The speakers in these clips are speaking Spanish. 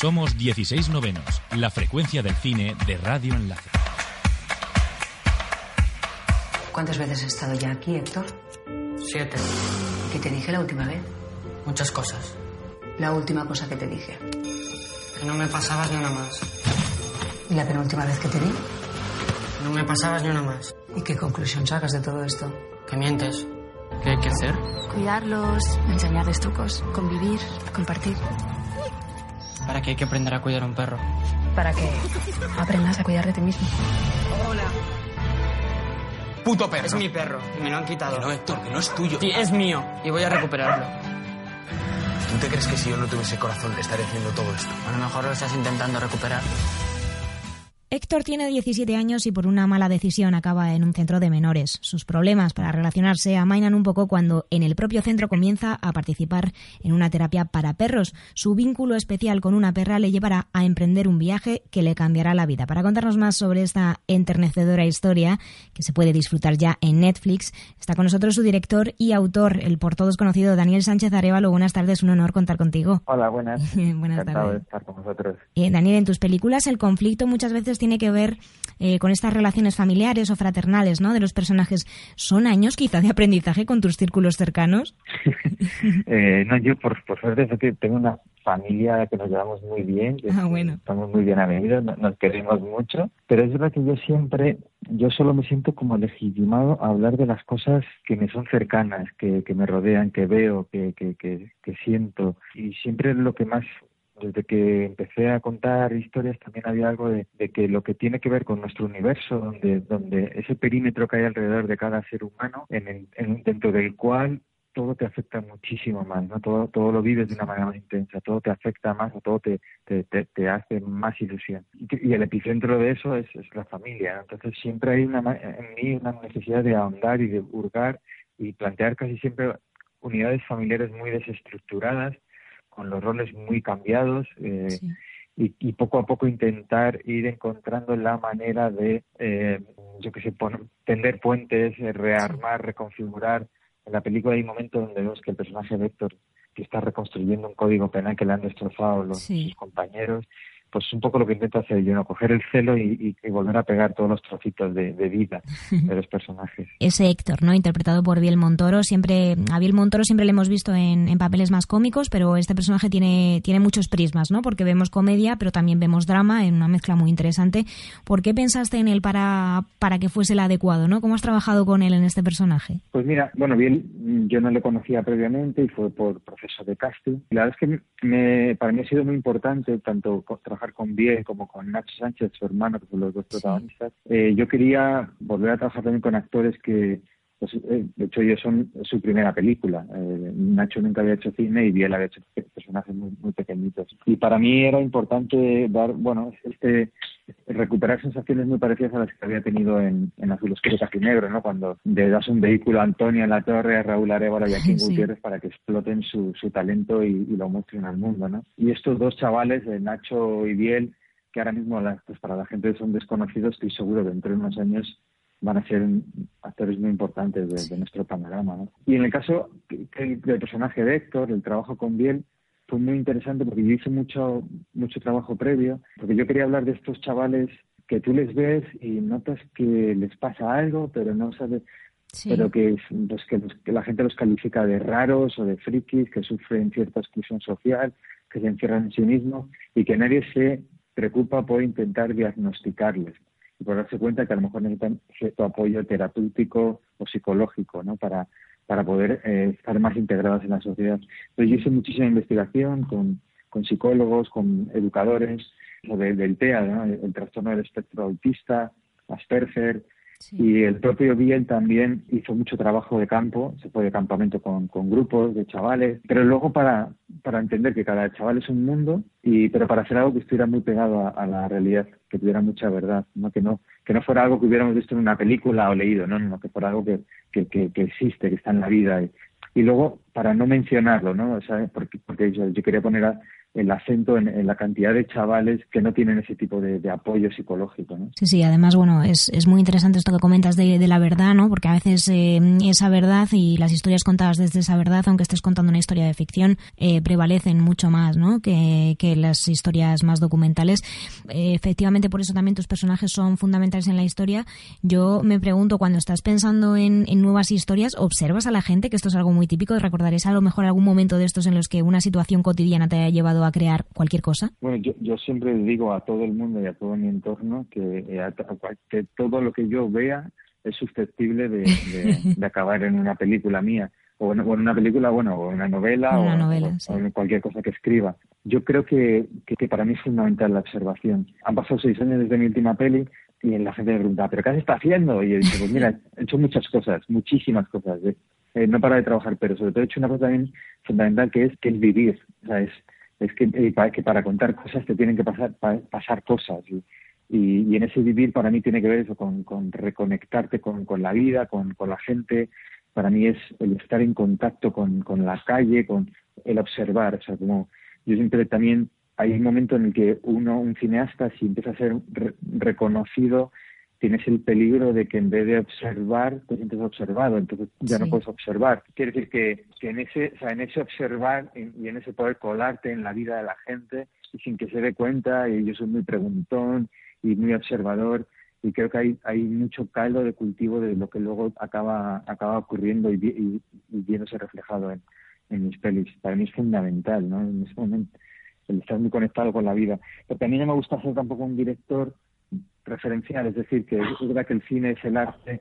Somos 16 novenos, la frecuencia del cine de Radio Enlace. ¿Cuántas veces has estado ya aquí, Héctor? Siete. ¿Qué te dije la última vez? Muchas cosas. La última cosa que te dije. Que no me pasabas ni una más. ¿Y la penúltima vez que te vi? No me pasabas ni una más. ¿Y qué conclusión sacas de todo esto? Que mientes. ¿Qué hay que hacer? Cuidarlos, enseñarles trucos, convivir, compartir. ¿Para qué hay que aprender a cuidar a un perro? Para que aprendas a cuidar de ti mismo. Hola. Puto perro. Es mi perro y me lo han quitado. Que no, Héctor, que no es tuyo. Sí, es mío y voy a recuperarlo. ¿Tú te crees que si yo no tuviese corazón te estaría haciendo todo esto? A lo mejor lo estás intentando recuperar. Héctor tiene 17 años y por una mala decisión acaba en un centro de menores. Sus problemas para relacionarse amainan un poco cuando en el propio centro comienza a participar en una terapia para perros. Su vínculo especial con una perra le llevará a emprender un viaje que le cambiará la vida. Para contarnos más sobre esta enternecedora historia, que se puede disfrutar ya en Netflix, está con nosotros su director y autor, el por todos conocido Daniel Sánchez Arevalo. Buenas tardes, un honor contar contigo. Hola, buenas. buenas Encantado tardes. de estar con vosotros. Eh, Daniel, en tus películas el conflicto muchas veces tiene que ver eh, con estas relaciones familiares o fraternales, ¿no? De los personajes. ¿Son años quizá de aprendizaje con tus círculos cercanos? Eh, no, yo por, por suerte tengo una familia que nos llevamos muy bien, Ah, bueno. estamos muy bien no- nos queremos mucho, pero es verdad que yo siempre, yo solo me siento como legitimado a hablar de las cosas que me son cercanas, que, que me rodean, que veo, que, que, que, que siento, y siempre lo que más desde que empecé a contar historias también había algo de, que lo que tiene que ver con nuestro universo, donde, donde ese perímetro que hay alrededor de cada ser humano, en el, en- dentro del cual todo te afecta muchísimo más, ¿no? Todo, todo lo vives de una manera más intensa, todo te afecta más, todo te, hace más ilusión. Y, el epicentro de eso es, la familia. Entonces siempre hay una, en mí una necesidad de ahondar y de hurgar y plantear casi siempre unidades familiares muy desestructuradas, con los roles muy cambiados, eh, y, y poco a poco intentar ir encontrando la manera de, eh, yo que sé, pon- tender puentes, eh, rearmar, reconfigurar. En la película hay un momento donde vemos que el personaje de Héctor que está reconstruyendo un código penal que le han destrozado los Sí. sus compañeros, pues es un poco lo que intento hacer yo, ¿no? coger el celo y, y- y volver a pegar todos los trocitos de, de vida de los personajes. Ese Héctor, ¿no? Interpretado por Biel Montoro. Siempre, a Biel Montoro siempre le hemos visto en, en papeles más cómicos, pero este personaje tiene, tiene muchos prismas, ¿no? Porque vemos comedia, pero también vemos drama en una mezcla muy interesante. ¿Por qué pensaste en él para, para que fuese el adecuado, ¿no? ¿Cómo has trabajado con él en este personaje? Pues mira, bueno, bien, mm, yo no le conocía previamente y fue por proceso de casting. La verdad es que me, para mí ha sido muy importante tanto co- trabajar con Biel como con Nacho Sánchez, su hermano, que son los dos protagonistas. Eh, yo quería volver a trabajar también con actores que, pues, eh, de hecho, ellos son su primera película. Eh, Nacho nunca había hecho cine y Biel había hecho pe- personajes muy, muy pequeñitos. Y para mí era importante dar, bueno, este recuperar sensaciones muy parecidas a las que había tenido en, en Azul Oscuro Casi Negro, ¿no? Cuando le das un vehículo a Antonio en la Torre, a Raúl Arevalo y a King Sí. Gutiérrez para que exploten su, su talento y, y lo muestren al mundo, ¿no? Y estos dos chavales, eh, Nacho y Biel, que ahora mismo pues para la gente son desconocidos, estoy seguro que dentro de unos años van a ser actores muy importantes de, de nuestro panorama. ¿no? Y en el caso del personaje de Héctor, el trabajo con Biel, fue muy interesante porque yo hice mucho, mucho trabajo previo, porque yo quería hablar de estos chavales que tú les ves y notas que les pasa algo, pero no sabes, pero que, es- pues, que, los- que la gente los califica de raros o de frikis, que sufren cierta exclusión social, que se encierran en sí mismos y que nadie se preocupa por intentar diagnosticarles y por darse cuenta que a lo mejor necesitan cierto apoyo terapéutico o psicológico ¿no? para, para poder eh, estar más integrados en la sociedad. Entonces yo hice muchísima investigación con, con psicólogos, con educadores sobre del TEA, ¿no? el, el trastorno del espectro autista, Asperger, Y el propio Biel también hizo mucho trabajo de campo, se fue de campamento con, con grupos de chavales, pero luego para, para entender que cada chaval es un mundo, y pero para hacer algo que estuviera muy pegado a, la realidad, que tuviera mucha verdad, ¿no? Que, no, que no fuera algo que hubiéramos visto en una película o leído, no, no, que fuera algo que, que, que, existe, que está en la vida. Y luego, para no mencionarlo, ¿no? O sea, porque, porque yo, quería poner el acento en, la cantidad de chavales que no tienen ese tipo de, apoyo psicológico. ¿no? Sí, sí, además, bueno, es, muy interesante esto que comentas de, de la verdad, ¿no? Porque a veces eh, esa verdad y las historias contadas desde esa verdad, aunque estés contando una historia de ficción, eh, prevalecen mucho más, ¿no? Que, las historias más documentales. Eh, efectivamente, por eso también tus personajes son fundamentales en la historia. Yo me pregunto, cuando estás pensando en, en nuevas historias, ¿observas a la gente? Que esto es algo muy típico. ¿Recordaréis a lo mejor algún momento de estos en los que una situación cotidiana te haya llevado a crear cualquier cosa? Bueno, yo, yo siempre digo a todo el mundo y a todo mi entorno que, eh, que todo lo que yo vea es susceptible de, de, acabar en una película mía o en, una película, bueno, o en una novela, o, en cualquier cosa que escriba. Yo creo que, que, para mí es fundamental la observación. Han pasado seis años desde mi última peli y la gente me pregunta, ¿pero qué está haciendo? Y yo digo, pues mira, he hecho muchas cosas, muchísimas cosas. ¿Eh? No para de trabajar, pero sobre todo he hecho una cosa también fundamental que es que es vivir. O sea, es, es que, eh, para, contar cosas te tienen que pasar, pasar cosas. Y, y, en ese vivir para mí tiene que ver eso con, con reconectarte con, con la vida, con, con la gente. Para mí es el estar en contacto con, con la calle, con el observar. O sea, como yo siempre también hay un momento en el que uno, un cineasta, si empieza a ser reconocido, tienes el peligro de que en vez de observar, te sientes observado, entonces ya no puedes observar. Quiere decir que, que en ese, o sea, en ese observar y en ese poder colarte en la vida de la gente y sin que se dé cuenta, y yo soy muy preguntón y muy observador, y creo que hay, hay mucho caldo de cultivo de lo que luego acaba, acaba ocurriendo y, y, viéndose reflejado en, en mis pelis. Para mí es fundamental, ¿no? En ese momento, el estar muy conectado con la vida. Porque a mí no me gusta ser tampoco un director referencial, es decir, que es verdad que el cine es el arte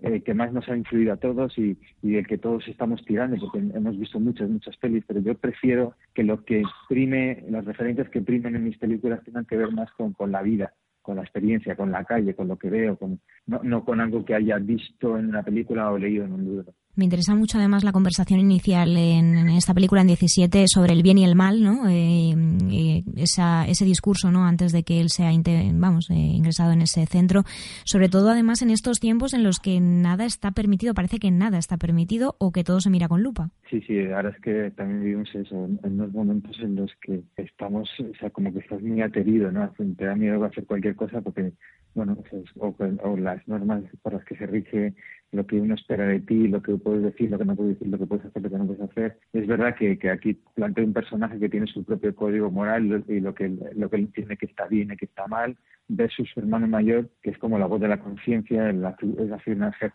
eh, que más nos ha influido a todos y, y el que todos estamos tirando, porque hemos visto muchas, muchas pelis, pero yo prefiero que lo que exprime, las referencias que primen en mis películas tengan que ver más con, con la vida, con la experiencia, con la calle, con lo que veo, con, no, no con algo que haya visto en una película o leído en un libro. Me interesa mucho además la conversación inicial en, esta película en 17 sobre el bien y el mal, ¿no? Eh, eh, ese discurso, ¿no? Antes de que él sea, vamos, eh, ingresado en ese centro. Sobre todo además en estos tiempos en los que nada está permitido, parece que nada está permitido o que todo se mira con lupa. Sí, sí, ahora es que también vivimos eso, en unos momentos en los que estamos, o sea, como que estás muy aterido, ¿no? Te da miedo hacer cualquier cosa porque bueno, o, las normas por las que se rige lo que uno espera de ti, lo que puedes decir, lo que no puedes decir, lo que puedes hacer, lo que no puedes hacer. Es verdad que, que aquí plantea un personaje que tiene su propio código moral y lo que, lo que él entiende que está bien y que está mal, versus su hermano mayor, que es como la voz de la conciencia, es la figura,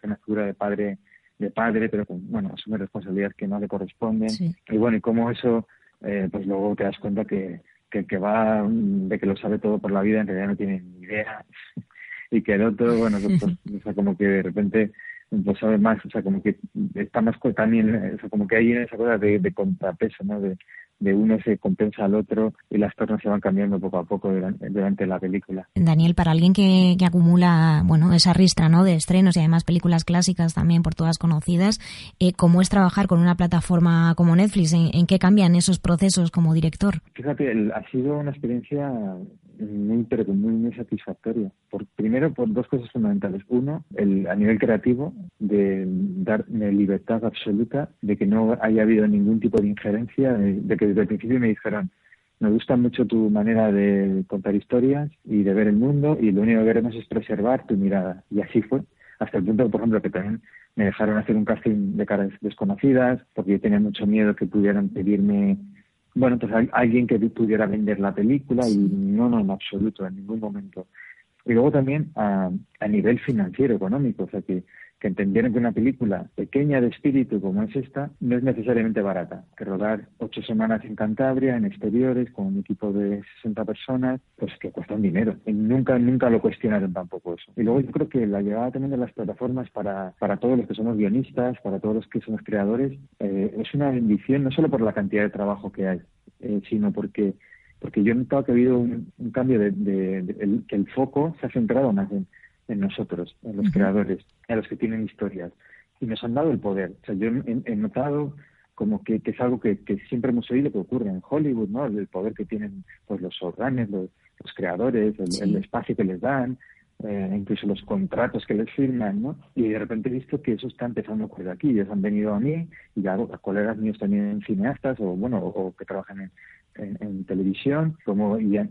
una figura de padre de padre, pero bueno, asume responsabilidades que no le corresponden. Y bueno, y como eso, eh, pues luego te das cuenta que, que el que va de que lo sabe todo por la vida en realidad no tiene ni idea y que el otro, bueno, pues, o sea, como que de repente pues sabe más, o sea, como que está más también, o sea, como que hay esa cosa de, de contrapeso, ¿no? De, de uno se compensa al otro y las tornas se van cambiando poco a poco durante, la película. Daniel, para alguien que, que, acumula bueno esa ristra ¿no? de estrenos y además películas clásicas también por todas conocidas, eh, ¿cómo es trabajar con una plataforma como Netflix? ¿En, qué cambian esos procesos como director? Fíjate, ha sido una experiencia muy, muy, muy satisfactoria. Por, primero, por dos cosas fundamentales. Uno, el, a nivel creativo, de darme libertad absoluta, de que no haya habido ningún tipo de injerencia, de, que desde el principio me dijeron, me gusta mucho tu manera de contar historias y de ver el mundo y lo único que queremos es preservar tu mirada. Y así fue. Hasta el punto, por ejemplo, que también me dejaron hacer un casting de caras desconocidas porque yo tenía mucho miedo que pudieran pedirme bueno, pues hay alguien que pudiera vender la película y no, no, en absoluto, en ningún momento. Y luego también a, a nivel financiero, económico, o sea que que entendieron que una película pequeña de espíritu como es esta no es necesariamente barata. Que rodar ocho semanas en Cantabria, en exteriores, con un equipo de 60 personas, pues que cuesta un dinero. Nunca, nunca lo cuestionaron tampoco eso. Y luego yo creo que la llegada también de las plataformas para, para todos los que somos guionistas, para todos los que somos creadores, eh, es una bendición no solo por la cantidad de trabajo que hay, eh, sino porque porque yo he notado que ha habido un, cambio de, que el foco se ha centrado más en en nosotros, en los creadores, en los que tienen historias. Y nos han dado el poder. O sea, yo he, notado como que, es algo que, siempre hemos oído que ocurre en Hollywood, ¿no? El poder que tienen pues los organes, los, creadores, el, espacio que les dan, eh, incluso los contratos que les firman, ¿no? Y de repente he visto que eso está empezando a ocurrir aquí. Ellos han venido a mí y ya a colegas míos también cineastas o, bueno, o que trabajan en, en, televisión como y a,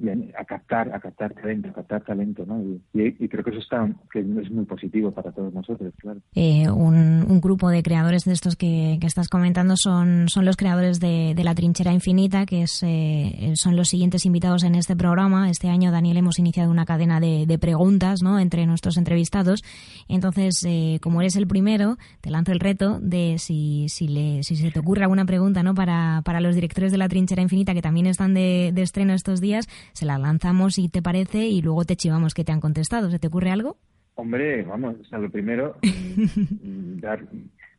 captar a captar talento a captar talento ¿no? y, creo que eso está que es muy positivo para todos nosotros claro eh, un, grupo de creadores de estos que, estás comentando son son los creadores de, la trinchera infinita que es eh, son los siguientes invitados en este programa este año Daniel hemos iniciado una cadena de, preguntas ¿no? entre nuestros entrevistados entonces eh, como eres el primero te lanzo el reto de si si, le, si se te ocurre alguna pregunta no para para los directores de la trinchera infinita que también están de, estreno estos días, se las lanzamos si te parece y luego te chivamos que te han contestado. ¿Se te ocurre algo? Hombre, vamos, o lo primero, dar,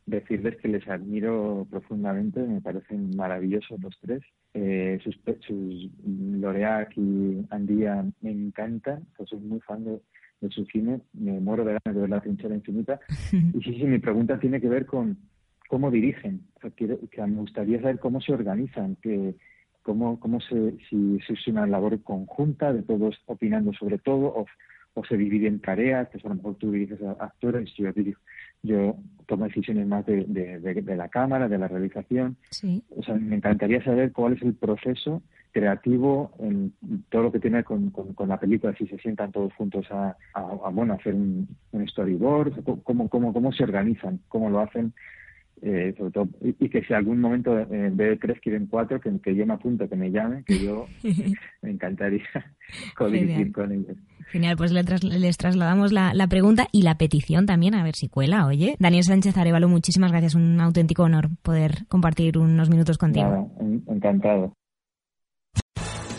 decirles que les admiro profundamente, me parecen maravillosos los tres. Eh, sus, sus Loreac y Andía me encantan, soy muy fan de, su cine, me muero de ganas de ver la trinchera infinita. y sí, sí, mi pregunta tiene que ver con cómo dirigen. que me gustaría saber cómo se organizan, que cómo, cómo se, si, es una labor conjunta de todos opinando sobre todo o, o se divide en tareas, pues a lo mejor tú diriges a actores, yo dirijo, yo tomo decisiones más de, de, la cámara, de la realización. Sí. O sea, me encantaría saber cuál es el proceso creativo en todo lo que tiene con, con, la película, si se sientan todos juntos a, a, bueno, hacer un, un storyboard, cómo, cómo, cómo se organizan, cómo lo hacen eh, sobre todo, y, que si algún momento eh, en vez de tres quieren cuatro, que, que yo me apunto, que me llame, que yo me encantaría codirigir con ellos. Genial, pues les trasladamos la, la, pregunta y la petición también, a ver si cuela, oye. Daniel Sánchez Arevalo, muchísimas gracias, un auténtico honor poder compartir unos minutos contigo. encantado.